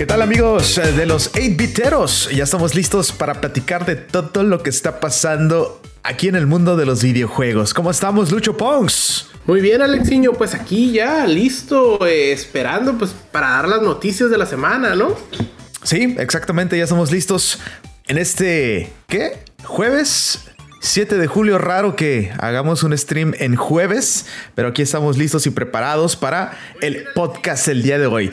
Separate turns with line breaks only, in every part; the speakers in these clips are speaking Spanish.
¿Qué tal amigos de los 8-biteros? Ya estamos listos para platicar de todo lo que está pasando aquí en el mundo de los videojuegos. ¿Cómo estamos, Lucho Pongs?
Muy bien, Alexiño, pues aquí ya listo, eh, esperando pues para dar las noticias de la semana, ¿no?
Sí, exactamente, ya estamos listos en este, ¿qué? Jueves 7 de julio, raro que hagamos un stream en jueves, pero aquí estamos listos y preparados para el podcast el día de hoy.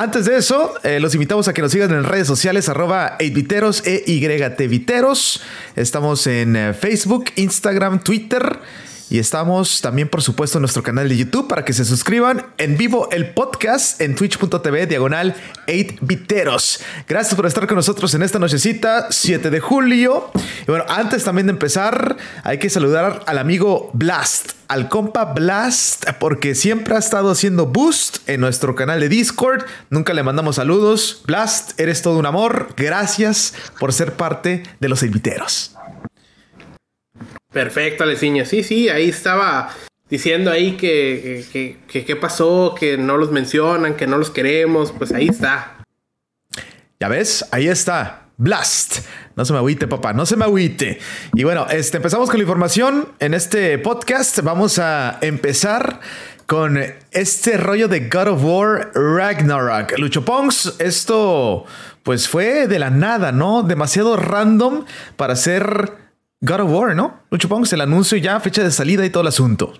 Antes de eso, eh, los invitamos a que nos sigan en redes sociales, arroba 8viteros, e. Estamos en eh, Facebook, Instagram, Twitter. Y estamos también, por supuesto, en nuestro canal de YouTube para que se suscriban en vivo el podcast en twitch.tv diagonal 8viteros. Gracias por estar con nosotros en esta nochecita, 7 de julio. Y bueno, antes también de empezar, hay que saludar al amigo Blast, al compa Blast, porque siempre ha estado haciendo boost en nuestro canal de Discord. Nunca le mandamos saludos. Blast, eres todo un amor. Gracias por ser parte de los inviteros.
Perfecto, Aleciña. Sí, sí, ahí estaba diciendo ahí que qué pasó, que no los mencionan, que no los queremos. Pues ahí está.
Ya ves, ahí está. Blast. No se me agüite, papá, no se me agüite. Y bueno, este, empezamos con la información. En este podcast vamos a empezar con este rollo de God of War Ragnarok. Lucho Pongs, esto pues fue de la nada, ¿no? Demasiado random para ser God of War, ¿no? Mucho pongamos el anuncio ya, fecha de salida y todo el asunto.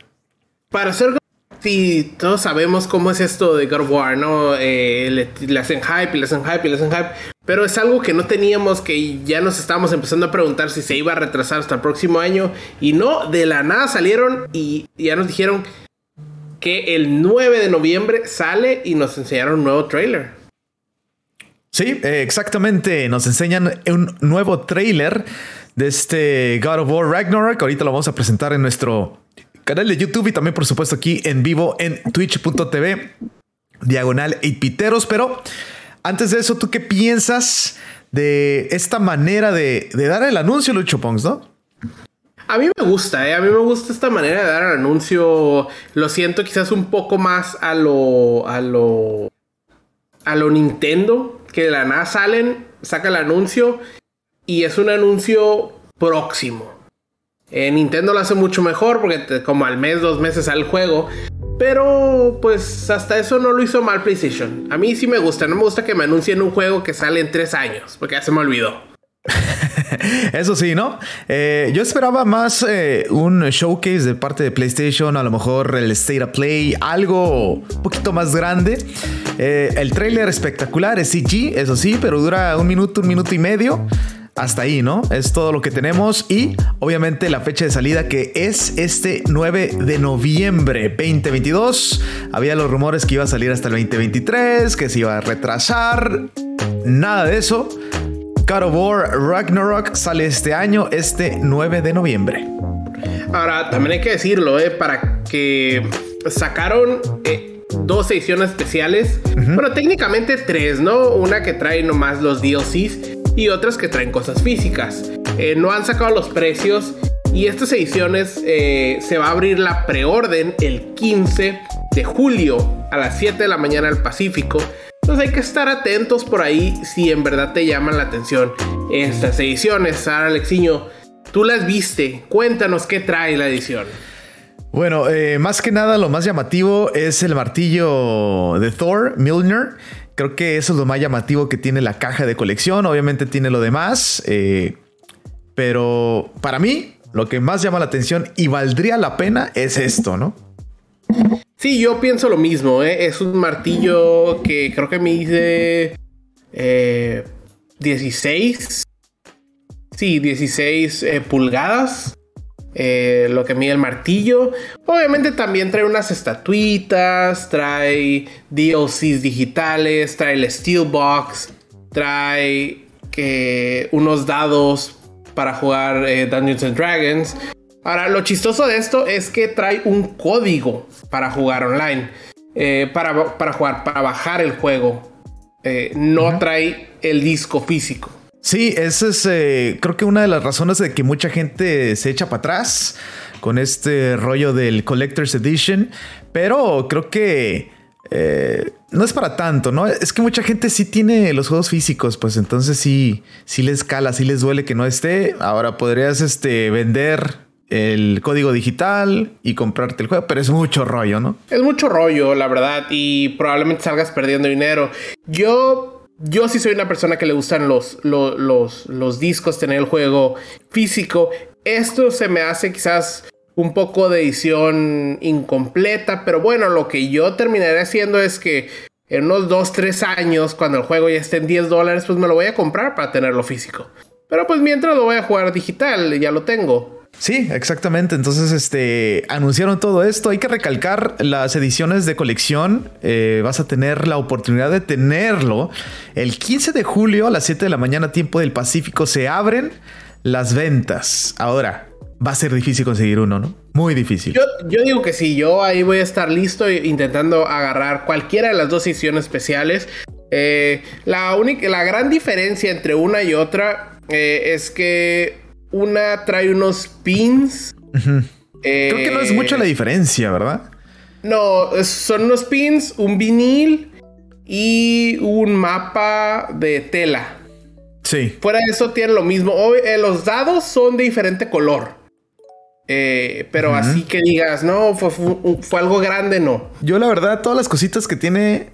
Para hacer Sí, todos sabemos cómo es esto de God of War, ¿no? Eh, le, hacen hype y le hacen hype y le hacen hype. Pero es algo que no teníamos, que ya nos estábamos empezando a preguntar si se iba a retrasar hasta el próximo año. Y no, de la nada salieron y ya nos dijeron que el 9 de noviembre sale y nos enseñaron un nuevo trailer.
Sí, eh, exactamente. Nos enseñan un nuevo trailer de este God of War Ragnarok. Ahorita lo vamos a presentar en nuestro canal de YouTube y también, por supuesto, aquí en vivo en twitch.tv, diagonal 8 Pero antes de eso, ¿tú qué piensas de esta manera de, dar el anuncio, Lucho Pongs, no?
A mí me gusta, ¿eh? a mí me gusta esta manera de dar el anuncio. Lo siento quizás un poco más a lo, a lo, a lo Nintendo, que de la nada salen, saca el anuncio y es un anuncio próximo. Eh, Nintendo lo hace mucho mejor porque como al mes, dos meses al juego. Pero pues hasta eso no lo hizo mal PlayStation. A mí sí me gusta, no me gusta que me anuncien un juego que sale en tres años, porque ya se me olvidó.
Eso sí, ¿no? Eh, yo esperaba más eh, un showcase de parte de PlayStation, a lo mejor el State of Play, algo un poquito más grande. el trailer espectacular es CG, eso sí, pero dura un minuto, un minuto y medio hasta ahí, ¿no? Es todo lo que tenemos y obviamente la fecha de salida que es este 9 de noviembre 2022. Había los rumores que iba a salir hasta el 2023, que se iba a retrasar. Nada de eso. God of War Ragnarok sale este año, este 9 de noviembre.
Ahora, también hay que decirlo, ¿eh? Para que sacaron... Eh, dos ediciones especiales. Bueno, técnicamente tres, ¿no? Una que trae nomás los DLCs y otras que traen cosas físicas. Eh, no han sacado los precios y estas ediciones eh, se va a abrir la preorden el 15 de julio a las 7 de la mañana al Pacífico. Entonces hay que estar atentos por ahí si en verdad te llaman la atención estas ediciones. Sara Alexiño, tú las viste, cuéntanos qué trae la edición.
Bueno, eh, más que nada lo más llamativo es el martillo de Thor, Milner, Creo que eso es lo más llamativo que tiene la caja de colección. Obviamente tiene lo demás. Eh, pero para mí, lo que más llama la atención y valdría la pena es esto, ¿no?
Sí, yo pienso lo mismo. ¿eh? Es un martillo que creo que mide eh, 16. Sí, 16 eh, pulgadas. Eh, lo que mide el martillo. Obviamente también trae unas estatuitas, trae DLCs digitales, trae el Steelbox, trae eh, unos dados para jugar eh, Dungeons and Dragons. Ahora, lo chistoso de esto es que trae un código para jugar online, para, para, jugar, para bajar el juego. no trae el disco físico.
Sí, esa es eh, creo que una de las razones de que mucha gente se echa para atrás con este rollo del Collector's Edition, pero creo que eh, no es para tanto, ¿no? Es que mucha gente sí tiene los juegos físicos, pues entonces sí, sí les cala, sí les duele que no esté. Ahora podrías este, vender el código digital y comprarte el juego, pero es mucho rollo, ¿no?
Es mucho rollo, la verdad, y probablemente salgas perdiendo dinero. Yo, yo sí soy una persona que le gustan los, los, los, los discos, tener el juego físico. Esto se me hace quizás un poco de edición incompleta, pero bueno, lo que yo terminaré haciendo es que en unos 2, 3 años, cuando el juego ya esté en 10 dólares, pues me lo voy a comprar para tenerlo físico. Pero pues mientras lo voy a jugar digital, ya lo tengo.
Sí, exactamente. Entonces, este, anunciaron todo esto. Hay que recalcar las ediciones de colección. Eh, vas a tener la oportunidad de tenerlo. El 15 de julio a las 7 de la mañana, tiempo del Pacífico, se abren las ventas. Ahora, va a ser difícil conseguir uno, ¿no? Muy difícil.
Yo, digo que sí, yo ahí voy a estar listo intentando agarrar cualquiera de las dos ediciones especiales. Eh, la, única, la gran diferencia entre una y otra eh, es que una trae unos pins.
Creo que no es mucho la diferencia, ¿verdad?
No, son unos pins, un vinil y un mapa de tela.
Sí.
Fuera de eso tiene lo mismo. Eh, los dados son de diferente color. Eh, pero así que digas, no, fue, algo grande, no.
Yo la verdad, todas las cositas que tiene,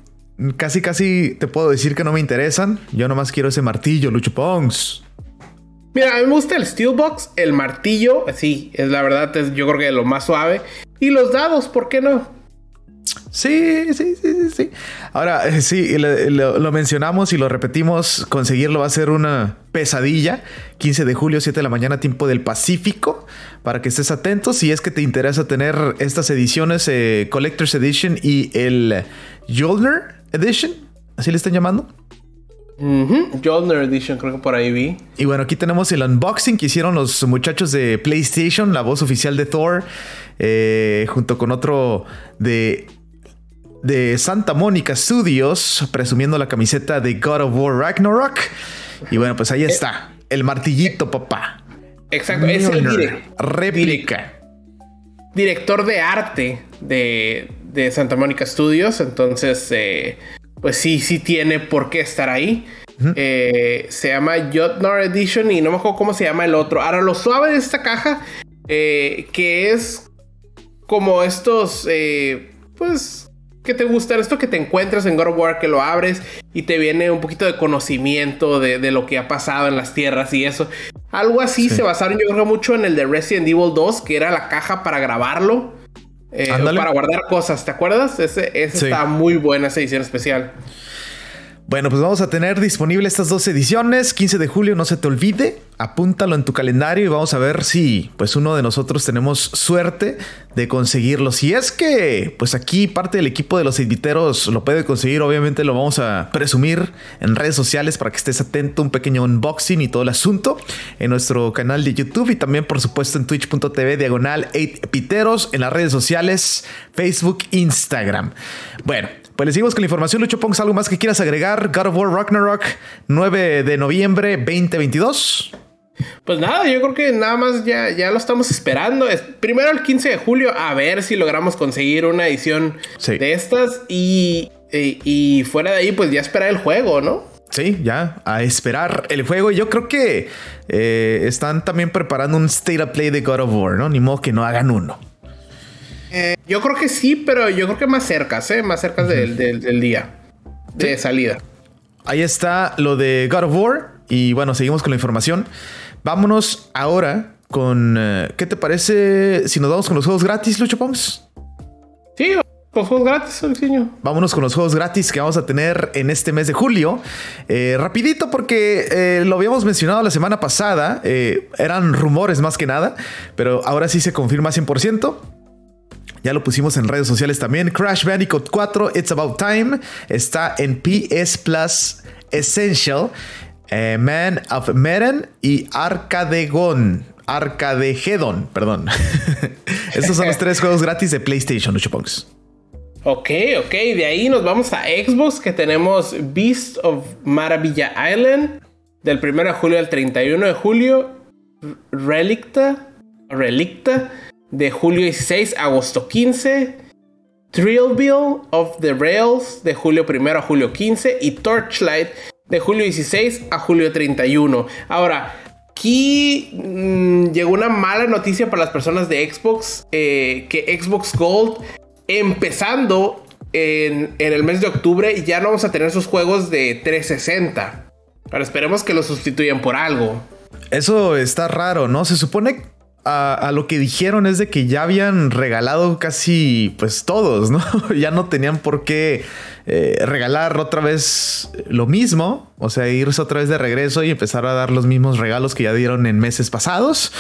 casi casi te puedo decir que no me interesan. Yo nomás quiero ese martillo, Lucho Pongs.
Mira, a mí me gusta el Steelbox, el martillo, sí, es la verdad, es, yo creo que lo más suave. Y los dados, ¿por qué no?
Sí, sí, sí, sí. Ahora, eh, sí, lo, mencionamos y lo repetimos, conseguirlo va a ser una pesadilla. 15 de julio, 7 de la mañana, tiempo del Pacífico, para que estés atento si es que te interesa tener estas ediciones, eh, Collector's Edition y el Jolner Edition, así le están llamando.
Jolner Edition, creo que por ahí vi.
Y bueno, aquí tenemos el unboxing que hicieron los muchachos de PlayStation, la voz oficial de Thor, eh, junto con otro de de Santa Mónica Studios, presumiendo la camiseta de God of War Ragnarok. Y bueno, pues ahí eh, está, el martillito, papá.
Exacto, es el réplica. director de arte de, de, Santa Mónica Studios, entonces, eh, pues sí, sí tiene por qué estar ahí. Eh, se llama Jotnar Edition y no me acuerdo cómo se llama el otro. Ahora, lo suave de esta caja, que es como estos, pues que te gusta esto que te encuentras en God of War, que lo abres y te viene un poquito de conocimiento de, lo que ha pasado en las tierras y eso. Algo así se basaron, yo creo, mucho en el de Resident Evil 2, que era la caja para grabarlo. Eh, para guardar cosas, ¿te acuerdas? Ese, está muy buena, esa edición especial.
Bueno, pues vamos a tener disponible estas dos ediciones. 15 de julio, no se te olvide. Apúntalo en tu calendario y vamos a ver si pues uno de nosotros tenemos suerte de conseguirlo. Si es que pues aquí parte del equipo de los inviteros lo puede conseguir, obviamente lo vamos a presumir en redes sociales para que estés atento, un pequeño unboxing y todo el asunto en nuestro canal de YouTube y también por supuesto en twitch.tv diagonal 8 piteros en las redes sociales, Facebook, Instagram. Bueno, pues les seguimos con la información. Lucho Pongs, ¿algo más que quieras agregar? God of War Ragnarok, 9 de noviembre 2022.
Pues nada, yo creo que nada más ya, ya lo estamos esperando. primero el 15 de julio, a ver si logramos conseguir una edición de estas. Y, y, fuera de ahí, pues ya esperar el juego, ¿no?
Sí, ya, a esperar el juego. Yo creo que eh, están también preparando un state of play de God of War, ¿no? Ni modo que no hagan uno.
Eh, yo creo que sí, pero yo creo que más cerca, ¿eh? Más cerca del, día de salida.
Ahí está lo de God of War. Y bueno, seguimos con la información. Vámonos ahora con. Eh, ¿Qué te parece si nos vamos con los juegos gratis, Lucho Pons?
Sí, los juegos gratis, Alexinho.
Vámonos con los juegos gratis que vamos a tener en este mes de julio. Eh, rapidito porque lo habíamos mencionado la semana pasada. eran rumores más que nada. Pero ahora sí se confirma 100%. Ya lo pusimos en redes sociales también. Crash Bandicoot 4, It's About Time. Está en PS Plus Essential. Eh, Man of Medan y Arcadegon. Arcadegedon, perdón. Estos son los tres juegos gratis de PlayStation, Punks.
Ok, ok. De ahí nos vamos a Xbox que tenemos Beast of Maravilla Island. Del 1 de julio al 31 de julio. Relicta. Relicta de julio 16 agosto 15. Thrillville of the Rails de julio 1 a julio 15 y Torchlight de julio 16 a julio 31. Ahora, aquí mm, llegó una mala noticia para las personas de Xbox, eh, que Xbox Gold, empezando en, en, el mes de octubre, ya no vamos a tener esos juegos de 360. Pero esperemos que lo sustituyan por algo.
Eso está raro, ¿no? Se supone a, lo que dijeron es de que ya habían regalado casi pues todos, ¿no? ya no tenían por qué eh, regalar otra vez lo mismo, o sea, irse otra vez de regreso y empezar a dar los mismos regalos que ya dieron en meses pasados.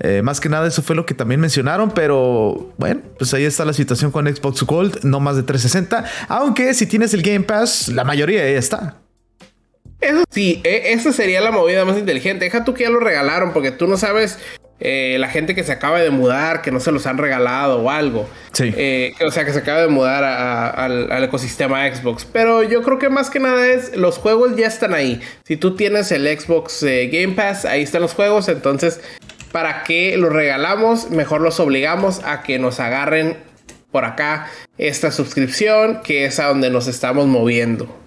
Eh, más que nada eso fue lo que también mencionaron, pero bueno, pues ahí está la situación con Xbox Gold, no más de 360, aunque si tienes el Game Pass, la mayoría ya está.
Eso sí, e, esa sería la movida más inteligente. Deja tú que ya lo regalaron, porque tú no sabes eh, la gente que se acaba de mudar, que no se los han regalado o algo.
Sí.
Eh, o sea, que se acaba de mudar al, ecosistema Xbox. Pero yo creo que más que nada es, los juegos ya están ahí. Si tú tienes el Xbox eh, Game Pass, ahí están los juegos. Entonces, ¿para qué los regalamos? Mejor los obligamos a que nos agarren por acá esta suscripción, que es a donde nos estamos moviendo.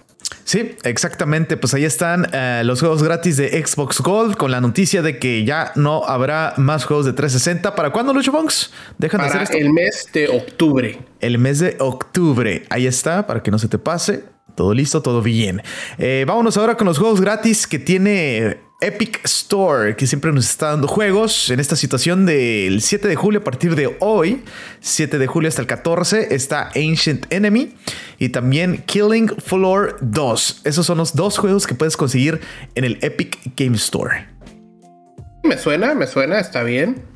Sí, exactamente. Pues ahí están eh, los juegos gratis de Xbox Gold con la noticia de que ya no habrá más juegos de 360. ¿Para cuándo, Lucho Bonks?
Dejan de hacer esto. el mes de octubre.
El mes de octubre. Ahí está, para que no se te pase. Todo listo, todo bien. Eh, vámonos ahora con los juegos gratis que tiene Epic Store, que siempre nos está dando juegos. En esta situación del 7 de julio, a partir de hoy, 7 de julio hasta el 14, está Ancient Enemy y también Killing Floor 2. Esos son los dos juegos que puedes conseguir en el Epic Game Store.
Me suena, me suena, está bien.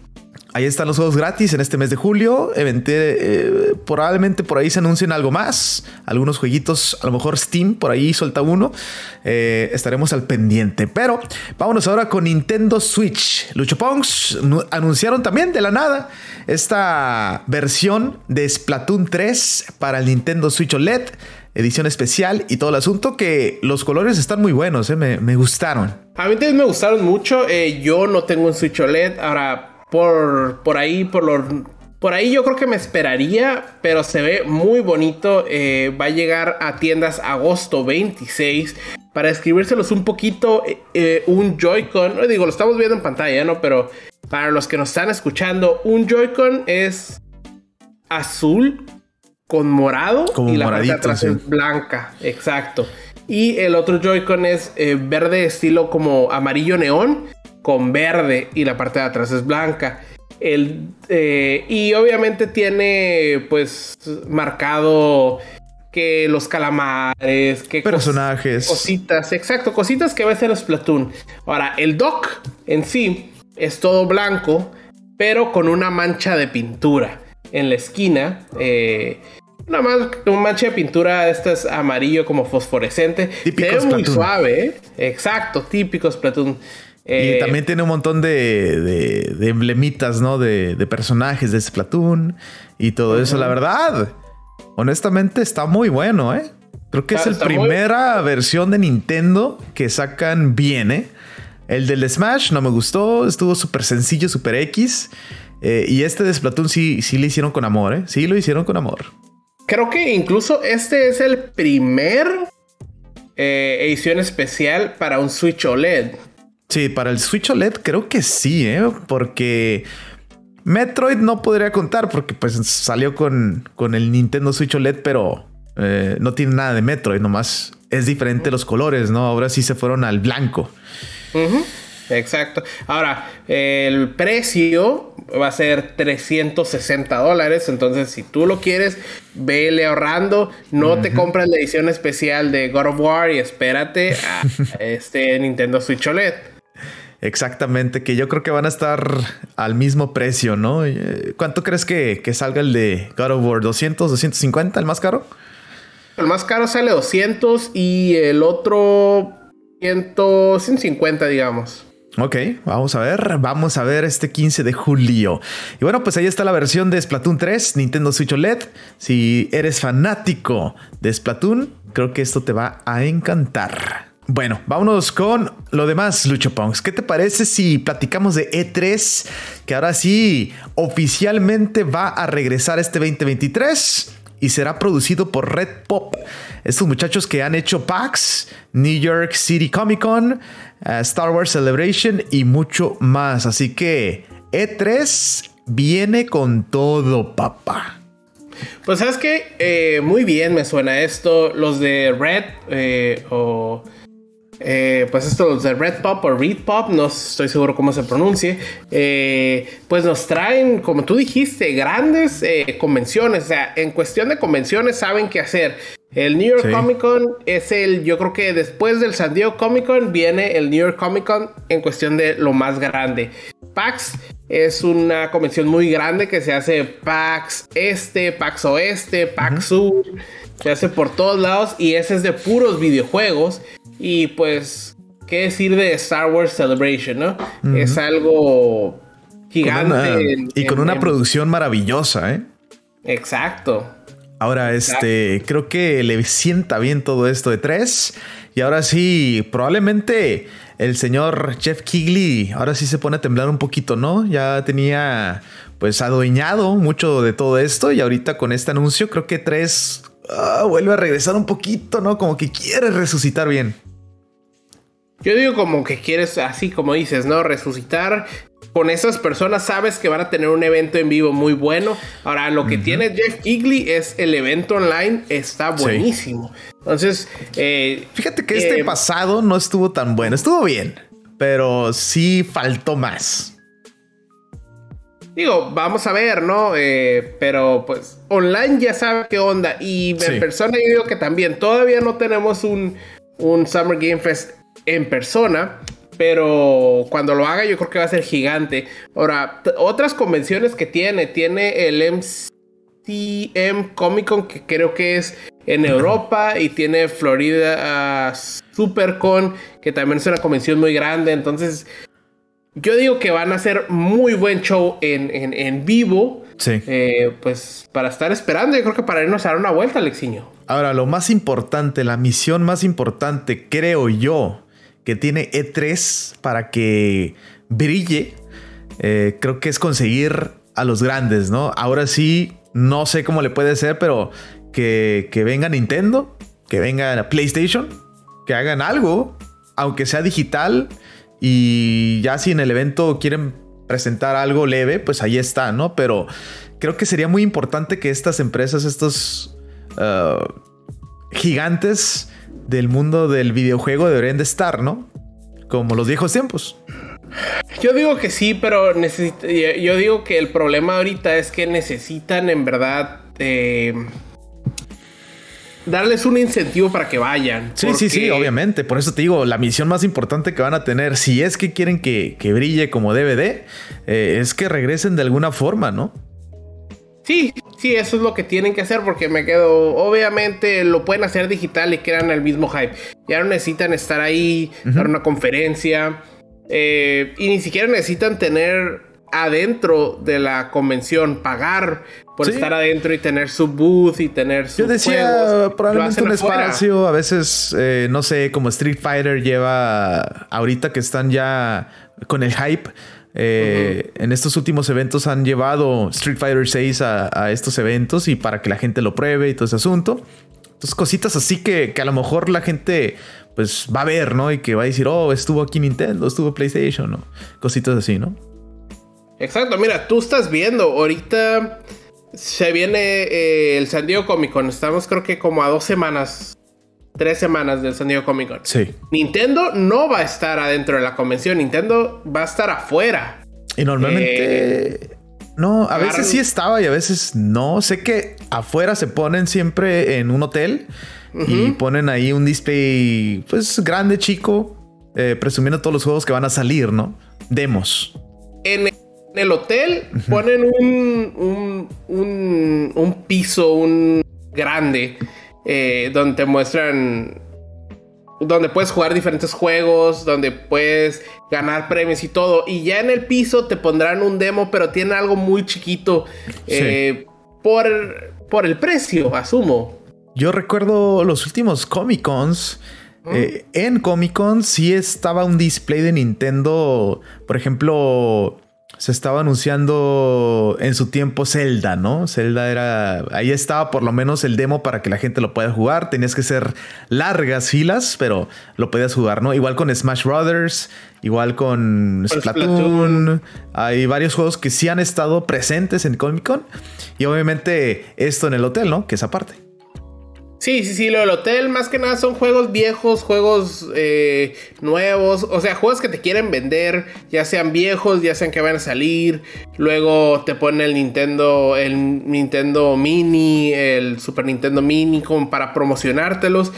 Ahí están los juegos gratis en este mes de julio. Eh, probablemente por ahí se anuncien algo más. Algunos jueguitos, a lo mejor Steam por ahí suelta uno. Eh, estaremos al pendiente. Pero vámonos ahora con Nintendo Switch. Lucho Pongs anunciaron también de la nada esta versión de Splatoon 3 para el Nintendo Switch OLED. Edición especial y todo el asunto que los colores están muy buenos, eh, me, me, gustaron.
A mí también me gustaron mucho. yo no tengo un Switch OLED. Ahora por, por ahí, por lo, por ahí yo creo que me esperaría, pero se ve muy bonito. Eh, va a llegar a tiendas agosto 26. Para escribírselos un poquito, eh, eh, un Joy-Con, digo, lo estamos viendo en pantalla, ¿no? Pero para los que nos están escuchando, un Joy-Con es azul con morado y la parte de atrás es blanca, exacto. Y el otro Joy-Con es verde estilo como amarillo neón con verde y la parte de atrás es blanca. El, eh, y obviamente tiene pues marcado que los calamares, que
personajes,
cositas, exacto, cositas que va a ser Splatoon. Ahora, el dock en sí es todo blanco, pero con una mancha de pintura en la esquina. Eh, una, mancha de pintura, esta es amarillo como fosforescente. Típico muy suave, ¿eh? exacto, típico Splatoon.
Y eh, también tiene un montón de, de, emblemitas, ¿no? De, personajes de Splatoon y todo eso. La verdad, honestamente está muy bueno, ¿eh? Creo que es la primera versión de Nintendo que sacan bien, ¿eh? El del Smash no me gustó, estuvo súper sencillo, súper X. Eh, y este de Splatoon sí, sí lo hicieron con amor, ¿eh? Sí lo hicieron con amor.
Creo que incluso este es el primer eh, edición especial para un Switch OLED.
Sí, para el Switch OLED creo que sí, ¿eh? porque Metroid no podría contar porque pues salió con, con el Nintendo Switch OLED, pero eh, no tiene nada de Metroid, nomás es diferente los colores, ¿no? Ahora sí se fueron al blanco.
Exacto. Ahora, el precio va a ser 360 dólares. Entonces, si tú lo quieres, vele ahorrando. No te compras la edición especial de God of War y espérate a este Nintendo Switch OLED.
Exactamente, que yo creo que van a estar al mismo precio, ¿no? Eh, ¿Cuánto crees que, salga el de God of War? ¿200, 250, el más caro?
El más caro sale 200 y el otro 150, digamos.
Ok, vamos a ver, vamos a ver este 15 de julio. Y bueno, pues ahí está la versión de Splatoon 3, Nintendo Switch OLED. Si eres fanático de Splatoon, creo que esto te va a encantar. Bueno, vámonos con lo demás, Lucho Pongs. ¿Qué te parece si platicamos de E3? Que ahora sí oficialmente va a regresar este 2023 y será producido por Red Pop. Estos muchachos que han hecho PAX, New York City Comic Con, eh, Star Wars Celebration y mucho más. Así que E3 viene con todo, papá.
Pues sabes que eh, muy bien me suena esto. Los de Red eh, o eh, pues esto los de Red Pop o Red Pop, no estoy seguro cómo se pronuncie, pues nos traen, como tú dijiste, grandes convenciones. O sea, en cuestión de convenciones saben qué hacer. El New York Comic Con es el, yo creo que después del San Diego Comic Con viene el New York Comic Con en cuestión de lo más grande. PAX es una convención muy grande que se hace PAX Este, PAX Oeste, PAX Sur, se hace por todos lados y ese es de puros videojuegos. Y pues, ¿qué decir de Star Wars Celebration, no? Es algo gigante.
y con una producción maravillosa, ¿eh?
Exacto.
Ahora, este, creo que le sienta bien todo esto de tres. Y ahora sí, probablemente el señor Jeff Kigley ahora sí se pone a temblar un poquito, ¿no? Ya tenía pues adueñado mucho de todo esto y ahorita con este anuncio creo que tres ah, vuelve a regresar un poquito, ¿no? Como que quiere resucitar bien.
Yo digo como que quieres, así como dices, ¿no? Resucitar con esas personas sabes que van a tener un evento en vivo muy bueno. Ahora, lo que tiene Jeff Kigley es el evento online, está buenísimo. Entonces, eh,
fíjate que este eh, pasado no estuvo tan bueno, estuvo bien, pero sí faltó más.
Digo, vamos a ver, ¿no? Eh, pero pues online ya sabe qué onda. Y en persona yo digo que también todavía no tenemos un, un Summer Game Fest en persona pero cuando lo haga yo creo que va a ser gigante. Ahora, otras convenciones que tiene, tiene el MCM Comic Con que creo que es en Europa y tiene Florida SuperCon que también es una convención muy grande, entonces yo digo que van a hacer muy buen show en, vivo.
Sí.
Eh, pues para estar esperando, yo creo que para irnos a dar una vuelta, Alexiño.
Ahora, lo más importante, la misión más importante, creo yo, que tiene E3 para que brille, eh, creo que es conseguir a los grandes, ¿no? Ahora sí, no sé cómo le puede ser, pero que, que venga Nintendo, que venga PlayStation, que hagan algo, aunque sea digital, y ya si en el evento quieren presentar algo leve, pues ahí está, ¿no? Pero creo que sería muy importante que estas empresas, estos uh, gigantes, del mundo del videojuego deberían de estar, ¿no? Como los viejos tiempos.
Yo digo que sí, pero yo digo que el problema ahorita es que necesitan en verdad eh, darles un incentivo para que vayan.
Sí, sí, sí, obviamente. Por eso te digo, la misión más importante que van a tener, si es que quieren que, brille como DVD, eh, es que regresen de alguna forma, ¿no?
Sí, sí, eso es lo que tienen que hacer porque me quedo, obviamente lo pueden hacer digital y quedan el mismo hype. Ya no necesitan estar ahí, dar una conferencia eh, y ni siquiera necesitan tener adentro de la convención, pagar por estar adentro y tener su booth y tener su
Yo decía, probablemente un espacio, a veces, eh, no sé, como Street Fighter lleva, ahorita que están ya con el hype, eh, en estos últimos eventos han llevado Street Fighter 6 a, estos eventos y para que la gente lo pruebe y todo ese asunto. Entonces, cositas así que, a lo mejor la gente pues va a ver, ¿no? Y que va a decir, oh, estuvo aquí Nintendo, estuvo PlayStation, ¿no? Cositas así, ¿no?
Exacto, mira, tú estás viendo, ahorita se viene eh, el San Diego Comic Con, estamos creo que como a dos semanas tres semanas del San Diego Comic Con.
Sí.
Nintendo no va a estar adentro de la convención, Nintendo va a estar afuera.
Y normalmente... Eh, no, a veces sí estaba y a veces no. Sé que afuera se ponen siempre en un hotel y ponen ahí un display, pues grande, chico, eh, presumiendo todos los juegos que van a salir, ¿no? Demos.
En el hotel ponen un, un, un, un piso, un grande eh, donde te muestran donde puedes jugar diferentes juegos, donde puedes ganar premios y todo. Y ya en el piso te pondrán un demo, pero tiene algo muy chiquito eh, por, por el precio, asumo.
Yo recuerdo los últimos Comic Cons. Eh, en Comic Con sí estaba un display de Nintendo, por ejemplo, se estaba anunciando en su tiempo Zelda, ¿no? Zelda era. Ahí estaba por lo menos el demo para que la gente lo pueda jugar. Tenías que ser largas filas, pero lo podías jugar, ¿no? Igual con Smash Brothers, igual con Splatoon. Hay varios juegos que sí han estado presentes en Comic Con. Y obviamente esto en el hotel, ¿no? Que es aparte.
Sí, sí, sí, lo del hotel más que nada son juegos viejos, juegos eh, nuevos, o sea, juegos que te quieren vender, ya sean viejos, ya sean que van a salir. Luego te ponen el Nintendo, el Nintendo Mini, el Super Nintendo Mini, como para promocionártelos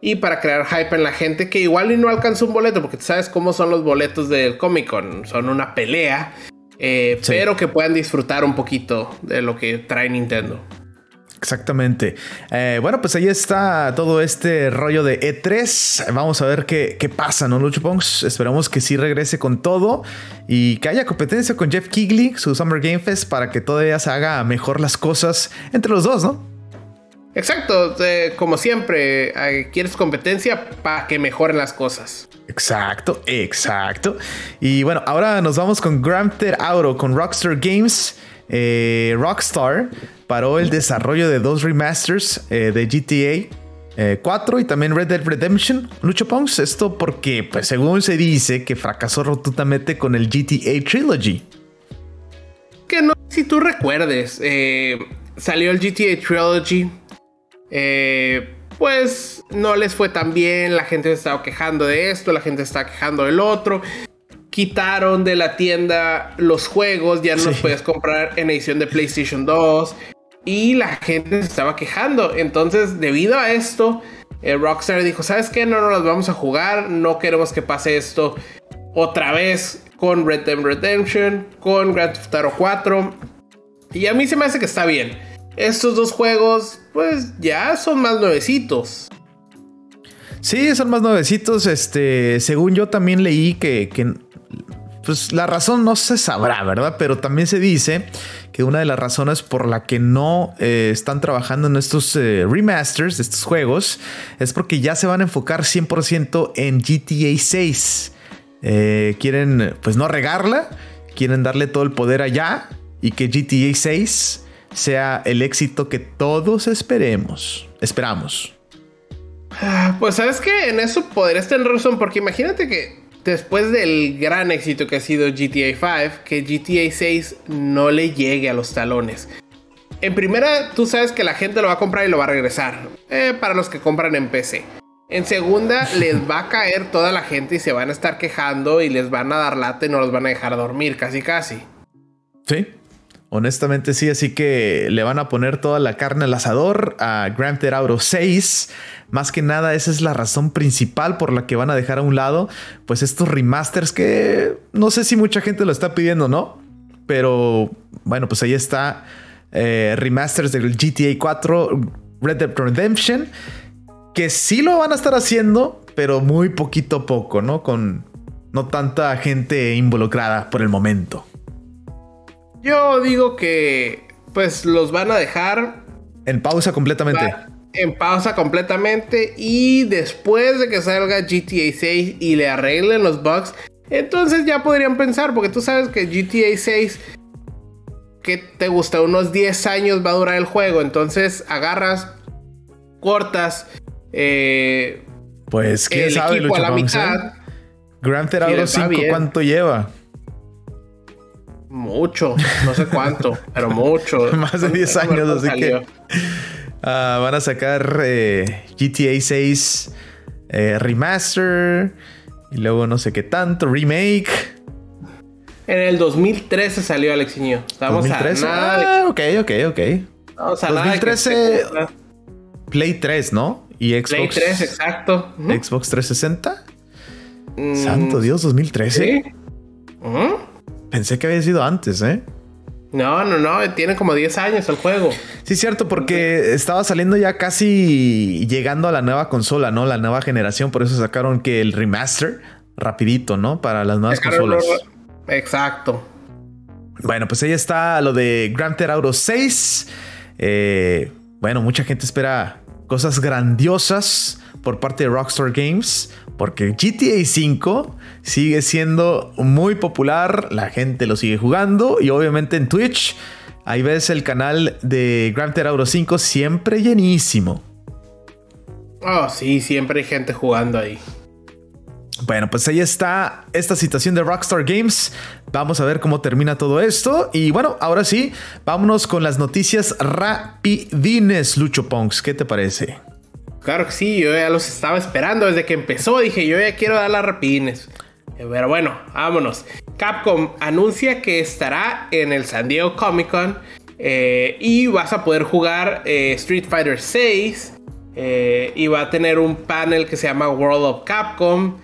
y para crear hype en la gente que igual y no alcanza un boleto, porque tú sabes cómo son los boletos del Comic Con, son una pelea, eh, pero que puedan disfrutar un poquito de lo que trae Nintendo.
Exactamente. Eh, bueno, pues ahí está todo este rollo de E3. Vamos a ver qué, qué pasa, ¿no, Lucho Pongs? Esperamos que sí regrese con todo y que haya competencia con Jeff Kigley, su Summer Game Fest, para que todavía se haga mejor las cosas entre los dos, ¿no?
Exacto, como siempre, quieres competencia para que mejoren las cosas.
Exacto, exacto. Y bueno, ahora nos vamos con Grand Theft Auto, con Rockstar Games. Eh, Rockstar paró el desarrollo de dos remasters eh, de GTA 4 eh, y también Red Dead Redemption. Lucho Pongs, esto porque, pues, según se dice, que fracasó rotundamente con el GTA Trilogy.
Que no, si tú recuerdes, salió el GTA Trilogy. pues no les fue tan bien, la gente estaba quejando de esto, la gente estaba quejando del otro quitaron de la tienda los juegos, ya no los puedes comprar en edición de PlayStation 2 y la gente se estaba quejando. Entonces, debido a esto, eh, Rockstar dijo, ¿sabes qué? No nos los vamos a jugar, no queremos que pase esto otra vez con Red Dead Redemption, con Grand Theft Auto 4. Y a mí se me hace que está bien. Estos dos juegos, pues ya son más nuevecitos.
Sí, son más nuevecitos. Este, según yo también leí que, que pues la razón no se sabrá, ¿verdad? Pero también se dice que una de las razones por la que no eh, están trabajando en estos eh, remasters de estos juegos es porque ya se van a enfocar 100% en GTA 6. Eh, quieren, pues no regarla, quieren darle todo el poder allá y que GTA 6 sea el éxito que todos esperemos. Esperamos.
Ah, pues sabes que en eso podrías tener razón, porque imagínate que después del gran éxito que ha sido GTA 5, que GTA 6 no le llegue a los talones. En primera, tú sabes que la gente lo va a comprar y lo va a regresar. Eh, para los que compran en PC. En segunda, les va a caer toda la gente y se van a estar quejando y les van a dar lata y no los van a dejar dormir, casi casi.
Sí, honestamente sí, así que le van a poner toda la carne al asador a Grand Theft Auto 6 más que nada, esa es la razón principal por la que van a dejar a un lado, pues estos remasters que no sé si mucha gente lo está pidiendo, ¿no? Pero bueno, pues ahí está eh, remasters del GTA 4, Red Dead Redemption, que sí lo van a estar haciendo, pero muy poquito poco, ¿no? Con no tanta gente involucrada por el momento.
Yo digo que pues los van a dejar
en pausa completamente
en pausa completamente y después de que salga GTA 6 y le arreglen los bugs, entonces ya podrían pensar, porque tú sabes que GTA 6, que te gusta, unos 10 años va a durar el juego, entonces agarras, cortas, eh,
pues quién sabe, equipo a la mitad. Grand Theft Auto 5, ¿cuánto lleva?
Mucho, no sé cuánto, pero mucho.
Más de 10 años, así que Ah, van a sacar eh, GTA 6 eh, Remaster. Y luego no sé qué tanto, remake.
En el 2013 salió Alexiño. Estamos 2013? a nada.
Ah, ok, ok, ok. Vamos a 2013. Play 3, ¿no? Y Xbox.
Play 3, exacto.
Xbox 360. Mm, Santo Dios, 2013. ¿Sí? Pensé que había sido antes, ¿eh?
No, no, no, tiene como 10 años el juego.
Sí, cierto, porque estaba saliendo ya casi llegando a la nueva consola, ¿no? La nueva generación, por eso sacaron que el remaster rapidito, ¿no? Para las nuevas consolas.
Exacto.
Bueno, pues ahí está lo de Grand Theft Auto 6. Eh, bueno, mucha gente espera cosas grandiosas por parte de Rockstar Games, porque GTA V sigue siendo muy popular, la gente lo sigue jugando y obviamente en Twitch ahí ves el canal de Grand Theft Auto 5 siempre llenísimo.
Oh, sí, siempre hay gente jugando ahí.
Bueno, pues ahí está esta situación de Rockstar Games. Vamos a ver cómo termina todo esto. Y bueno, ahora sí, vámonos con las noticias rapidines, Lucho Ponks. ¿Qué te parece?
Claro que sí, yo ya los estaba esperando desde que empezó. Dije, yo ya quiero dar las rapidines. Pero bueno, vámonos. Capcom anuncia que estará en el San Diego Comic Con eh, y vas a poder jugar eh, Street Fighter 6. Eh, y va a tener un panel que se llama World of Capcom.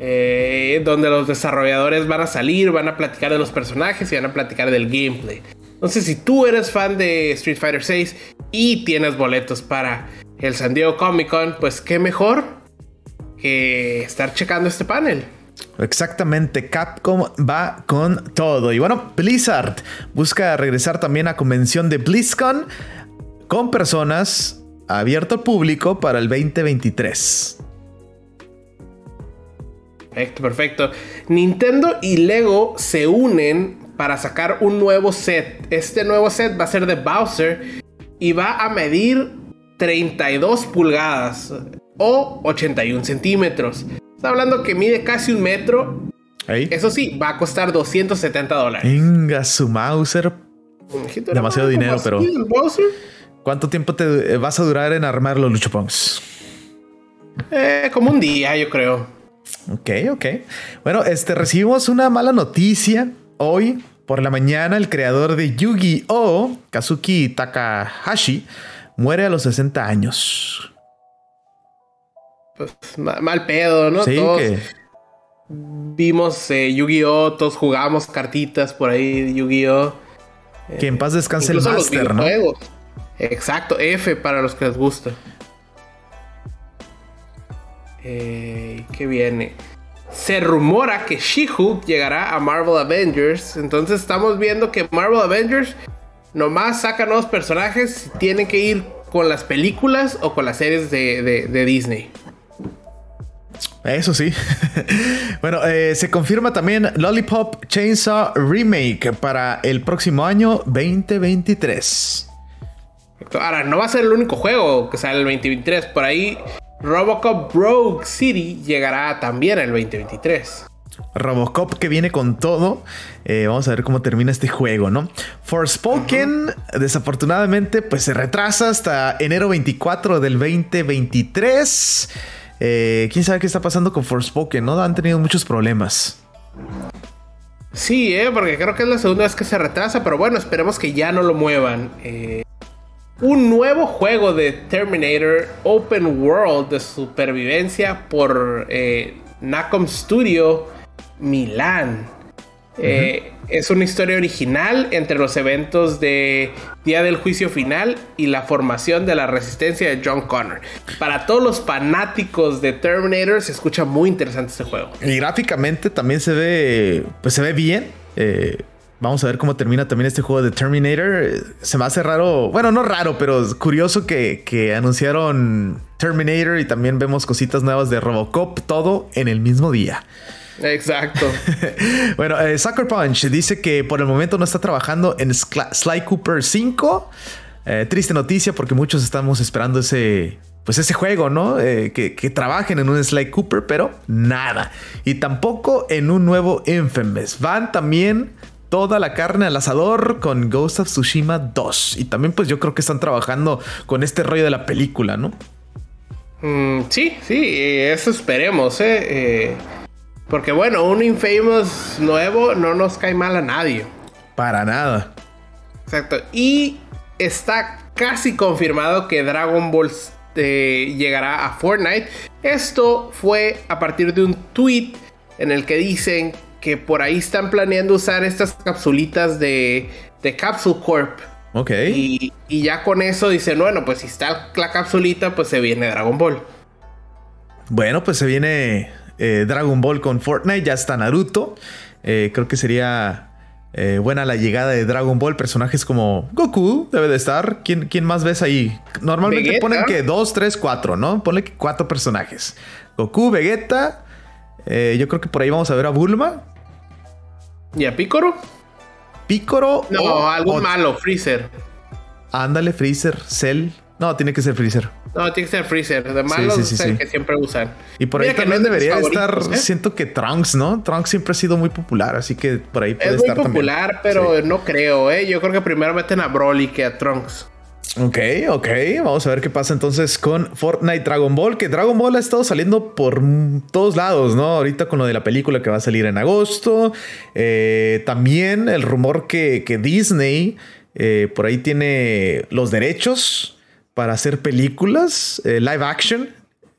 Eh, donde los desarrolladores van a salir, van a platicar de los personajes y van a platicar del gameplay. Entonces, si tú eres fan de Street Fighter 6 y tienes boletos para el San Diego Comic Con, pues qué mejor que estar checando este panel.
Exactamente, Capcom va con todo. Y bueno, Blizzard busca regresar también a convención de BlizzCon con personas abierto al público para el 2023.
Perfecto, perfecto. Nintendo y Lego se unen para sacar un nuevo set. Este nuevo set va a ser de Bowser y va a medir 32 pulgadas o 81 centímetros. Está hablando que mide casi un metro. Eso sí, va a costar 270 dólares.
Venga, su Mauser. Demasiado dinero, pero. ¿Cuánto tiempo te vas a durar en armarlo, Lucho Pongs?
Eh, como un día, yo creo.
Ok, ok. Bueno, este recibimos una mala noticia hoy por la mañana. El creador de Yu-Gi-Oh, Kazuki Takahashi, muere a los 60 años.
Pues mal pedo, ¿no?
Sí, todos
vimos eh, Yu-Gi-Oh, todos jugamos cartitas por ahí Yu-Gi-Oh.
Que en paz descanse el Master, ¿no?
Exacto, F para los que les gusta. Eh, ¿Qué viene? Se rumora que She-Hulk llegará a Marvel Avengers. Entonces estamos viendo que Marvel Avengers nomás saca nuevos personajes. Tienen que ir con las películas o con las series de, Disney.
Eso sí. bueno, eh, se confirma también Lollipop Chainsaw Remake para el próximo año 2023.
Ahora, no va a ser el único juego que sale el 2023. Por ahí Robocop Rogue City llegará también el 2023.
Robocop que viene con todo. Eh, vamos a ver cómo termina este juego, ¿no? Forspoken, desafortunadamente, pues se retrasa hasta enero 24 del 2023. Eh, Quién sabe qué está pasando con Forspoken, ¿no? Han tenido muchos problemas.
Sí, eh, porque creo que es la segunda vez que se retrasa, pero bueno, esperemos que ya no lo muevan. Eh, un nuevo juego de Terminator Open World de supervivencia por eh, Nacom Studio Milan. Eh, es una historia original entre los eventos de Día del Juicio Final y la formación de la resistencia de John Connor. Para todos los fanáticos de Terminator se escucha muy interesante este juego.
Y gráficamente también se ve, pues se ve bien. Eh, Vamos a ver cómo termina también este juego de Terminator. Se me hace raro, bueno, no raro, pero curioso que, anunciaron Terminator y también vemos cositas nuevas de Robocop, todo en el mismo día.
Exacto.
bueno, eh, Sucker Punch dice que por el momento no está trabajando en Sly Cooper 5. Eh, triste noticia porque muchos estamos esperando ese, pues ese juego, ¿no? Eh, que, que, trabajen en un Sly Cooper, pero nada. Y tampoco en un nuevo Infamous. Van también toda la carne al asador con Ghost of Tsushima 2. Y también pues yo creo que están trabajando con este rollo de la película, ¿no?
Mm, sí, sí, eso esperemos, ¿eh? ¿eh? Porque bueno, un Infamous nuevo no nos cae mal a nadie.
Para nada.
Exacto. Y está casi confirmado que Dragon Ball eh, llegará a Fortnite. Esto fue a partir de un tweet en el que dicen que por ahí están planeando usar estas capsulitas de, de Capsule Corp.
Ok.
Y, ya con eso dicen, bueno, pues si está la capsulita, pues se viene Dragon Ball.
Bueno, pues se viene eh, Dragon Ball con Fortnite, ya está Naruto. Eh, creo que sería Eh, buena la llegada de Dragon Ball, personajes como Goku debe de estar. ¿Quién, quién más ves ahí? Normalmente ponen que dos, tres, cuatro, ¿no? Ponle que cuatro personajes. Goku, Vegeta. Eh, yo creo que por ahí vamos a ver a Bulma.
¿Y a Picoro?
Picoro.
No, algo malo, Freezer.
Ándale, Freezer, Cell. No, tiene que ser Freezer.
No, tiene que ser Freezer. De malo es el que siempre usan.
Y por ahí también debería estar. ¿eh? Siento que Trunks, ¿no? Trunks siempre ha sido muy popular, así que por ahí puede estar.
Es muy popular, pero no creo, ¿eh? Yo creo que primero meten a Broly que a Trunks.
Ok, ok. Vamos a ver qué pasa entonces con Fortnite Dragon Ball. Que Dragon Ball ha estado saliendo por todos lados, ¿no? Ahorita con lo de la película que va a salir en agosto. Eh, también el rumor que, que Disney eh, por ahí tiene los derechos para hacer películas eh, live action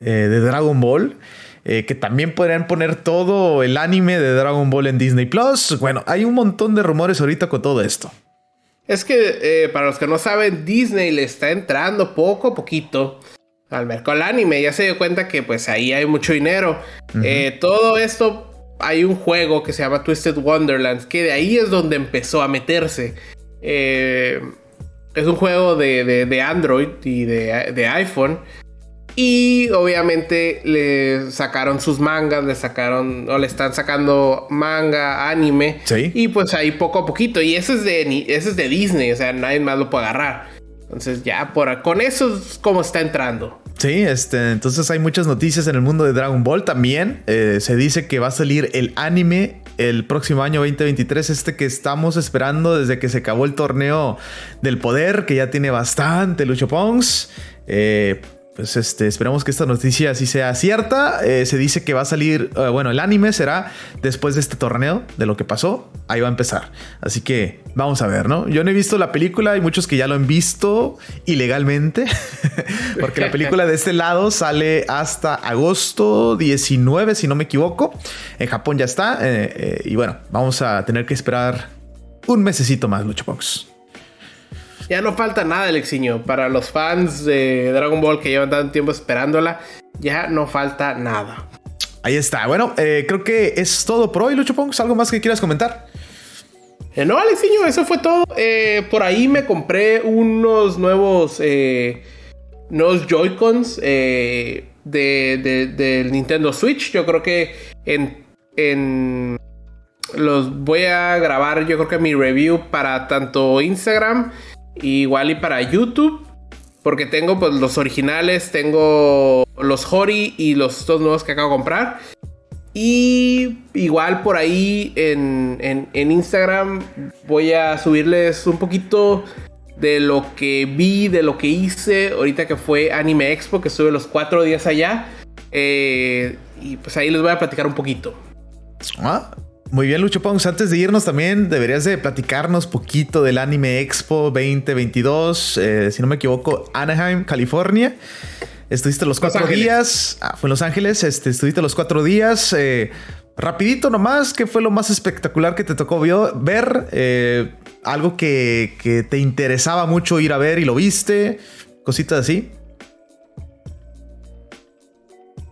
de Dragon Ball. que también podrían poner todo el anime de Dragon Ball en Disney Plus. Bueno, hay un montón de rumores ahorita con todo esto.
Es que eh, para los que no saben, Disney le está entrando poco a poquito al mercado del anime. Ya se dio cuenta que pues ahí hay mucho dinero. Eh, todo esto, hay un juego que se llama Twisted Wonderlands, que de ahí es donde empezó a meterse. Eh, es un juego de, Android y de, de iPhone y obviamente le sacaron sus mangas, le sacaron o le están sacando manga, anime.
Sí.
Y pues ahí poco a poquito. Y ese es de, ese es de Disney, o sea, nadie más lo puede agarrar. Entonces ya por con eso es como está entrando.
Sí, este, entonces hay muchas noticias en el mundo de Dragon Ball también. Eh, se dice que va a salir el anime el próximo año 2023, este que estamos esperando desde que se acabó el torneo del poder, que ya tiene bastante Lucho. Eh, pues este, esperamos que esta noticia sí sea cierta. Eh, se dice que va a salir, eh, bueno, el anime será después de este torneo, de lo que pasó, ahí va a empezar. Así que vamos a ver, ¿no? Yo no he visto la película, hay muchos que ya lo han visto ilegalmente, porque la película de este lado sale hasta agosto 19, si no me equivoco. En Japón ya está, eh, y bueno, vamos a tener que esperar un mesecito más, Lucho
ya no falta nada, Alexiño. Para los fans de Dragon Ball que llevan tanto tiempo esperándola, ya no falta nada.
Ahí está. Bueno, eh, creo que es todo por hoy, Lucho ¿Algo más que quieras comentar?
Eh, no, Alexiño, eso fue todo. Eh, por ahí me compré unos nuevos, nuevos Joy-Cons de, del Nintendo Switch. Yo creo que en, en los voy a grabar, yo creo que mi review para tanto Instagram Igual y para YouTube. Porque tengo pues los originales, tengo los Hori y los dos nuevos que acabo de comprar. Y igual por ahí en, en, Instagram voy a subirles un poquito de lo que vi, de lo que hice ahorita que fue Anime Expo, que estuve los cuatro días allá. Eh, y pues ahí les voy a platicar un poquito.
Ah, muy bien, Lucho Pongs. Antes de irnos también deberías de platicarnos poquito del Anime Expo 2022, eh, si no me equivoco, Anaheim, California. Estuviste los cuatro días. Ah, fue en Los Ángeles. Este, estuviste los cuatro días. Eh, rapidito nomás, ¿qué fue lo más espectacular que te tocó ver? Eh, algo que, que te interesaba mucho ir a ver y lo viste. Cositas así.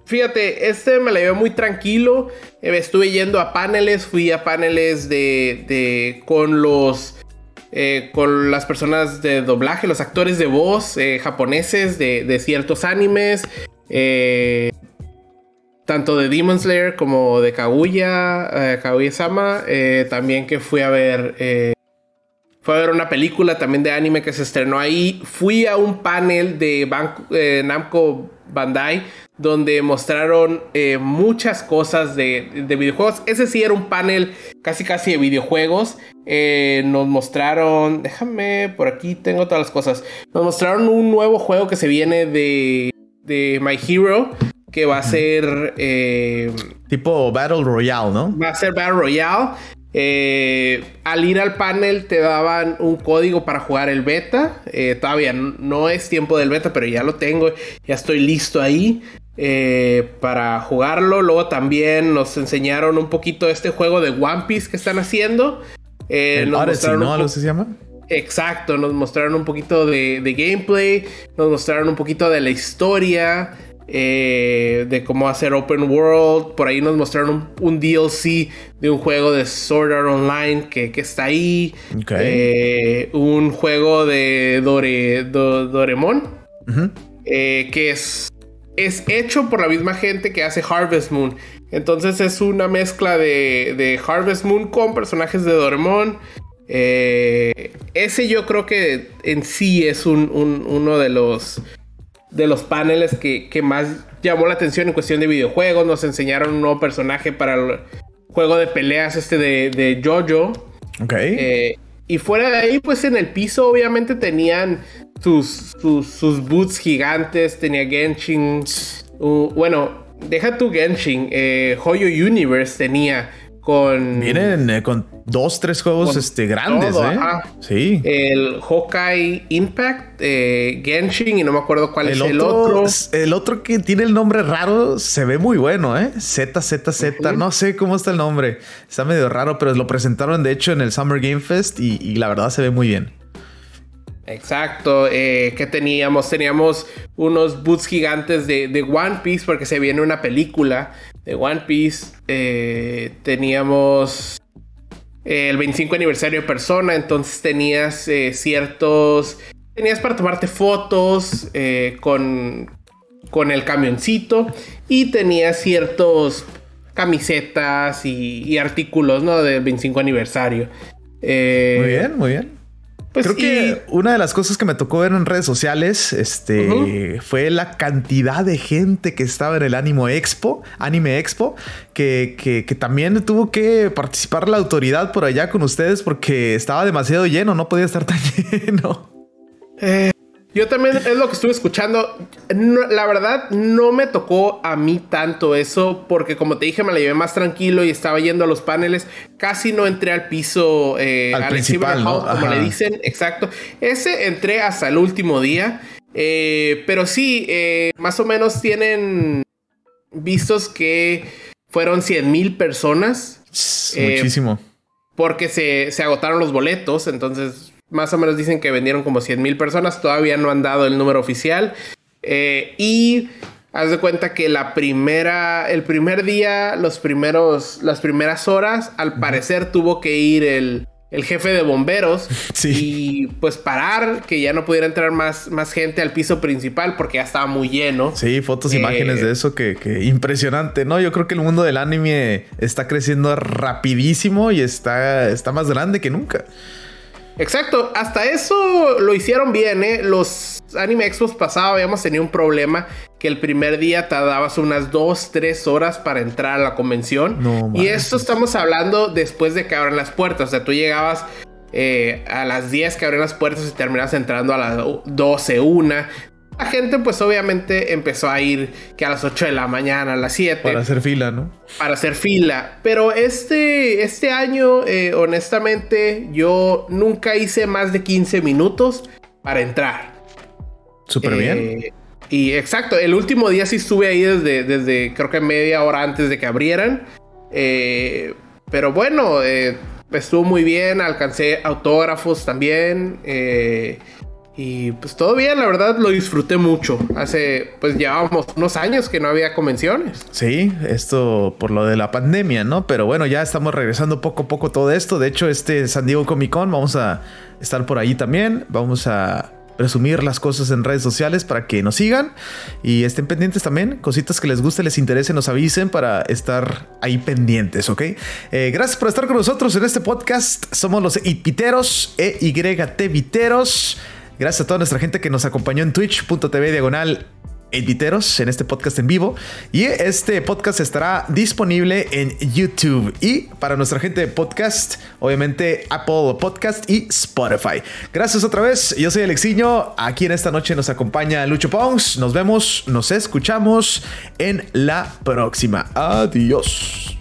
Fíjate, este me la llevé muy tranquilo. Eh, estuve yendo a paneles, fui a paneles de, de con los eh, con las personas de doblaje, los actores de voz eh, japoneses de, ciertos animes, tanto de Demon Slayer como de Kaguya, Kaguya-sama. también que fui a ver, fui a ver una película también de anime que se estrenó ahí. Fui a un panel de Namco Bandai donde mostraron eh, muchas cosas de, videojuegos. Ese sí era un panel casi casi de videojuegos. Eh, nos mostraron, déjame, por aquí tengo todas las cosas. Nos mostraron un nuevo juego que se viene de, de My Hero. Que va a ser... Eh,
tipo Battle Royale, ¿no?
Va a ser Battle Royale. Al ir al panel te daban un código para jugar el beta. todavía no es tiempo del beta, pero ya lo tengo. Ya estoy listo ahí. Eh, para jugarlo. Luego también nos enseñaron un poquito de este juego de One Piece que están haciendo.
Eh, El Odyssey, ¿no? se llama?
Exacto, nos mostraron un poquito de, gameplay, nos mostraron un poquito de la historia. Eh, de cómo hacer open world. Por ahí nos mostraron un, DLC de un juego de Sword Art Online que, está ahí. Eh, un juego de Dore, Doremon. Eh, que es, es hecho por la misma gente que hace Harvest Moon. Entonces es una mezcla de, Harvest Moon con personajes de Doremon. ese yo creo que en sí es uno de los de los paneles que, más llamó la atención en cuestión de videojuegos. Nos enseñaron un nuevo personaje para el juego de peleas este de, de Jojo.
Ok.
Eh, y fuera de ahí, pues en el piso obviamente tenían sus, sus, boots gigantes, tenía Genshin. bueno, deja tu Genshin, eh, Hoyo Universe tenía con...
Vienen eh, con dos, tres juegos este, grandes, ¿eh? Sí.
El Hawkeye Impact, eh, Genshin y no me acuerdo cuál es el otro.
El otro que tiene el nombre raro se ve muy bueno, ¿eh? ZZZ, no sé cómo está el nombre. Está medio raro, pero lo presentaron de hecho en el Summer Game Fest y, la verdad se ve muy bien.
Exacto, eh, ¿qué teníamos? Teníamos unos boots gigantes de, de One Piece porque se viene una película de One Piece. Eh, teníamos eh, el 25 aniversario de Persona, entonces tenías eh, ciertos... Tenías para tomarte fotos con, con el camioncito y tenías ciertos camisetas y, artículos, ¿no? Del 25 aniversario.
muy bien, muy bien. Pues Creo que una de las cosas que me tocó ver en redes sociales este, fue la cantidad de gente que estaba en el Anime Expo, Anime Expo, que, que, también tuvo que participar la autoridad por allá con ustedes porque estaba demasiado lleno, no podía estar tan lleno.
Eh, yo también es lo que estuve escuchando. la verdad, no me tocó a mí tanto eso, porque como te dije, me la llevé más tranquilo y estaba yendo a los paneles. Casi no entré al piso,
eh, al, principal,
como le dicen. Exacto. Ese entré hasta el último día. Eh, pero sí, eh, más o menos tienen vistos que fueron 100 mil personas.
Muchísimo.
Porque se, se agotaron los boletos, entonces más o menos dicen que vendieron como 100 mil personas. Todavía no han dado el número oficial. Eh, y haz de cuenta que la primera, el primer día, los primeros, las primeras horas, al parecer tuvo que ir el, jefe de bomberos y pues parar, que ya no pudiera entrar más, más gente al piso principal porque ya estaba muy lleno.
Sí, fotos, imágenes de eso que, que, impresionante, ¿no? Yo creo que el mundo del anime está creciendo rapidísimo y está, está más grande que nunca.
Exacto, hasta eso lo hicieron bien, ¿eh? Los Anime Expos pasados habíamos tenido un problema que el primer día tardabas unas 2, 3 horas para entrar a la convención. y esto estamos hablando después de que abran las puertas, o sea, tú llegabas eh, a las 10 que abren las puertas y terminas entrando a las 12, 1 la gente pues obviamente empezó a ir que a las 8 de la mañana, a las 7.
Para hacer fila, ¿no?
Para hacer fila. Pero este, este año, eh, honestamente, yo nunca hice más de 15 minutos para entrar.
Súper bien. Eh,
y exacto, el último día sí estuve ahí desde, desde creo que media hora antes de que abrieran. Eh, pero bueno, estuvo muy bien, alcancé autógrafos también. Y pues todo bien, la verdad lo disfruté mucho. Hace, pues llevábamos unos años que no había convenciones.
Sí, esto por lo de la pandemia, ¿no? Pero bueno, ya estamos regresando poco a poco todo esto. De hecho, este San Diego Comic Con vamos a estar por ahí también. Vamos a presumir las cosas en redes sociales para que nos sigan y estén pendientes también. Cositas que les guste, les interese, nos avisen para estar ahí pendientes, ¿ok? Eh, gracias por estar con nosotros en este podcast. Somos los Ipiteros, EYT Viteros. Gracias a toda nuestra gente que nos acompañó en twitch.tv diagonal editeros en este podcast en vivo. Y este podcast estará disponible en YouTube. Y para nuestra gente de podcast obviamente Apple Podcast y Spotify. Gracias otra vez. Yo soy Alexiño. Aquí en esta noche nos acompaña Lucho Pons. Nos vemos nos escuchamos en la próxima. Adiós